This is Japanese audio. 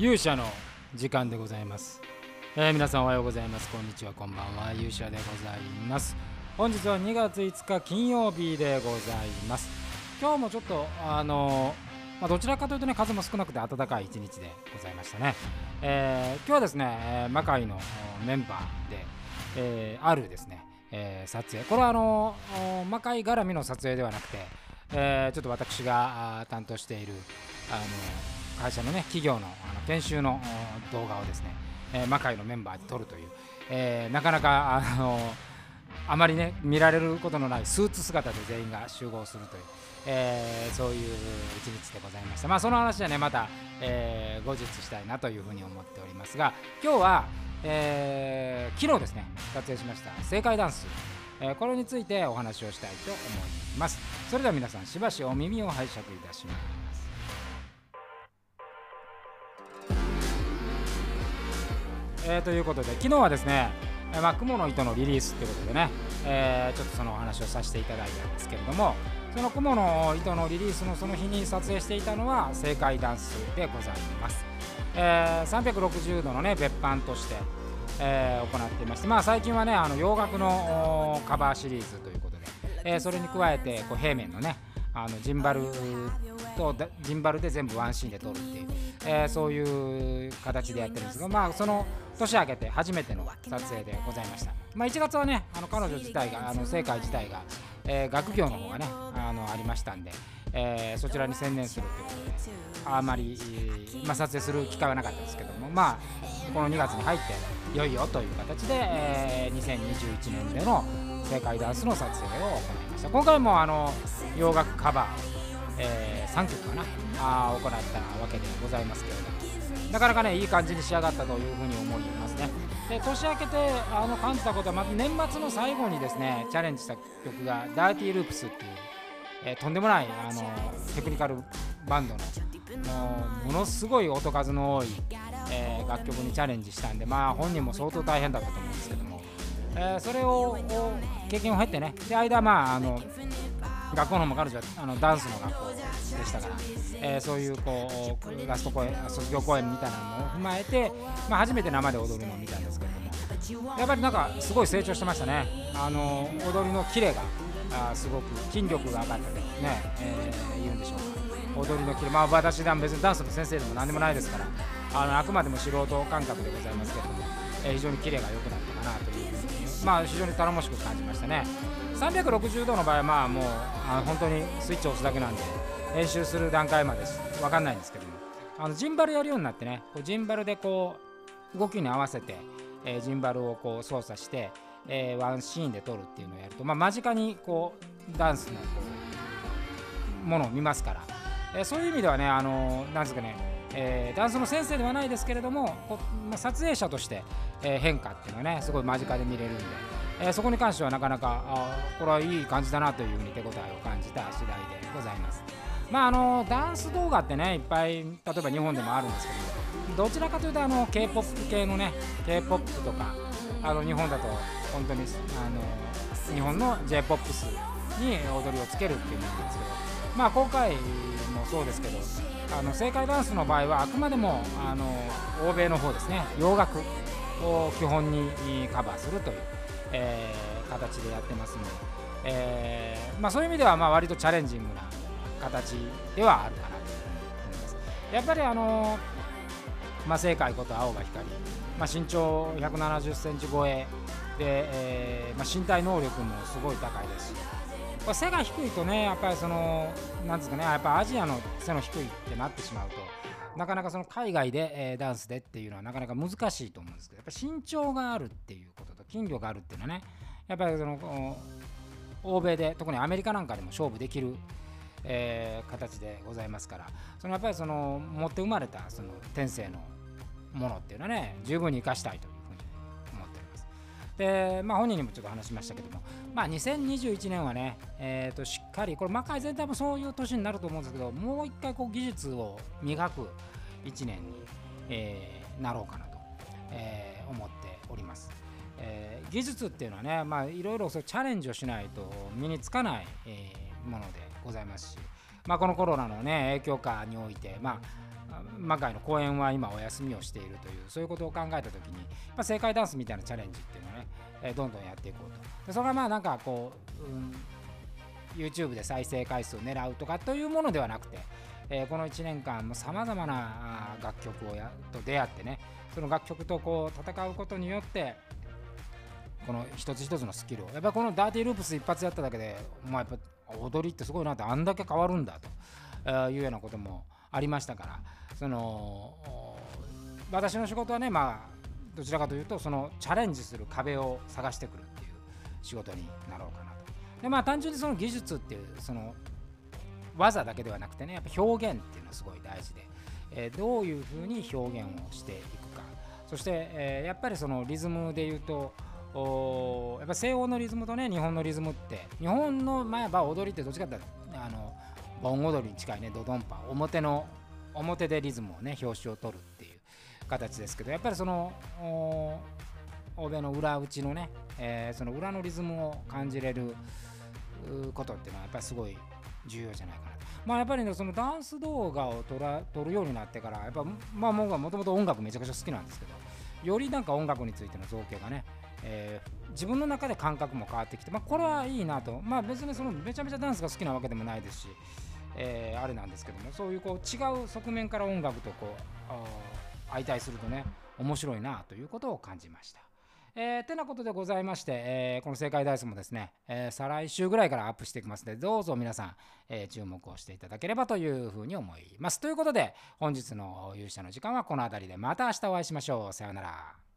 勇者の時間でございます、えー皆さんおはようございます。こんにちは。こんばんは。勇者でございます。本日は2月5日金曜日でございます。今日もちょっとあのまあ、どちらかというとね風も少なくて暖かい一日でございましたね、えー今日はですね、えー魔界のメンバーで、えーあるですね、えー撮影。これはあの魔界絡みの撮影ではなくて、えーちょっと私が担当しているあの会社のね企業のあの研修の動画をですね、えー魔界のメンバーで撮るという、えーなかなかあのあまりね見られることのないスーツ姿で全員が集合するという、えーそういう一日でございました。まあその話はねまた、えー後日したいなというふうに思っておりますが今日は、えー昨日ですね撮影しました正解ダンス、えこれについてお話をしたいと思います。それでは皆さんしばしお耳を拝借いたします。えーということで昨日はですね、ま、雲の糸のリリースということでね、えーちょっとそのお話をさせていただいたんですけれどもその雲の糸のリリースのその日に撮影していたのは正解ダンスでございます、えー360度のね別版として、えー行っていまして、まあ、最近はねあの洋楽のカバーシリーズということで、えそれに加えてこう平面のねあのジンバルとジンバルで全部ワンシーンで撮るっていう、えーそういう形でやってるんですが、まあ、その年明けて初めての撮影でございました、まあ、1月はねあの彼女自体があの正解自体が、えー学業の方がねあのありましたんで、えーそちらに専念するということであまり、まあ、撮影する機会はなかったですけどもまあこの2月に入っていよいよという形で、えー2021年での正解ダンスの撮影を行いました。今回もあの洋楽カバー、え3曲かなあ行ったわけでございますけれども。なかなかねいい感じに仕上がったというふうに思いますね。で年明けてあの感じたことは、まず年末の最後にですねチャレンジした曲が「ダーティーループスっていう、えーとんでもないあのテクニカルバンドのもうものすごい音数の多い、えー楽曲にチャレンジしたんでまあ本人も相当大変だったと思うんですけども、えーそれを経験を経てね。で間まああの学校の方も彼女はあのダンスの学校でしたから、えーそういうこうラスト公演卒業公演みたいなのも踏まえて、まあ、初めて生で踊るのを見たんですけれども。やっぱりなんかすごい成長してましたね。あの踊りのキレがあすごく筋力が上がったとね、えー言うんでしょうか。踊りのキレ。まあ私は別にダンスの先生でも何でもないですから。あのあくまでも素人感覚でございますけれども、えー非常にキレが良くなったかなというまあ非常に頼もしく感じましたね。360度の場合はまあもうあ本当にスイッチを押すだけなんで練習する段階まで分かんないんですけども。あのジンバルやるようになってねこうジンバルでこう動きに合わせて、えージンバルをこう操作して、えーワンシーンで撮るっていうのをやると、まあ、間近にこうダンスのものを見ますから、えーそういう意味ではねあのなんですかねえーダンスの先生ではないですけれどもまあ、撮影者として、えー変化っていうのはねすごい間近で見れるんで、えーそこに関してはなかなかあこれはいい感じだなというふうに手応えを感じた次第でございます。まああのダンス動画ってねいっぱい例えば日本でもあるんですけどどちらかというとあの K-POP 系のね K-POP とかあの日本だと本当にあの日本の J-POP に踊りをつけるっていうのなんですけどまあ今回もそうですけどあの正解ダンスの場合はあくまでもあの欧米の方ですね洋楽を基本にカバーするという、えー形でやってますので、えーまあ、そういう意味ではまあ割とチャレンジングな形ではあるかなと思います。やっぱりあのまあ、正解こと青が光、まあ、身長170センチ超えで、えーまあ、身体能力もすごい高いですしこれ背が低いとねやっぱりそのなんですかねやっぱアジアの背の低いってなってしまうとなかなかその海外で、えーダンスでっていうのはなかなか難しいと思うんですけどやっぱ身長があるっていうことと筋力があるっていうのはねやっぱりその欧米で特にアメリカなんかでも勝負できる、えー形でございますからそのやっぱりその持って生まれたその天性のものっていうのはね十分に生かしたいという。でまあ本人にもちょっと話しましたけどもまあ2021年はね、えー、としっかりこれ魔界全体もそういう年になると思うんですけどもう一回こう技術を磨く1年に、えーなろうかなと、えー思っております。えー技術っていうのはね、まあ、いろいろチャレンジをしないと身につかない、えーものでございますし、まあ、このコロナの、ね、影響下において、ま、あ魔界の公演は今お休みをしているというそういうことを考えた時に、まあ、正解ダンスみたいなチャレンジっていうのをね、えー、どんどんやっていこうとでそれがまあなんかこう、うん、YouTube で再生回数を狙うとかというものではなくて、えー、この1年間さまざまな楽曲をやと出会ってねその楽曲とこう戦うことによってこの一つ一つのスキルをやっぱりこのダーティーループス一発やっただけで、まあ、やっぱ踊りってすごいなってあんだけ変わるんだというようなこともありましたからその私の仕事はねまあどちらかというとそのチャレンジする壁を探してくるっていう仕事になろうかなと。でまあ単純にその技術っていうその技だけではなくてねやっぱ表現っていうのはすごい大事で、えー、どういうふうに表現をしていくかそして、えー、やっぱりそのリズムで言うとおやっぱ西欧のリズムとね日本のリズムって日本の前は踊りってどっちかってあの盆踊りに近いねドドンパ表の表でリズムをね表紙を取るっていう形ですけどやっぱりその欧米の裏打ちのね、えー、その裏のリズムを感じれることっていうのはやっぱりすごい重要じゃないかなと。まあやっぱりねそのダンス動画を撮ら撮るようになってからやっぱまあ僕はもともと音楽めちゃくちゃ好きなんですけどよりなんか音楽についての造形がね、えー、自分の中で感覚も変わってきてまあこれはいいなと。まあ別にそのめちゃめちゃダンスが好きなわけでもないですしえー、あれなんですけどもそういうこう違う側面から音楽とこう相対するとね面白いなということを感じました。えー、てなことでございまして、えー、この正解ダイスもですね、えー、再来週ぐらいからアップしていきますので、どうぞ皆さん、え注目をしていただければというふうに思います。ということで、本日の勇者の時間はこの辺りで、また明日お会いしましょう。さようなら。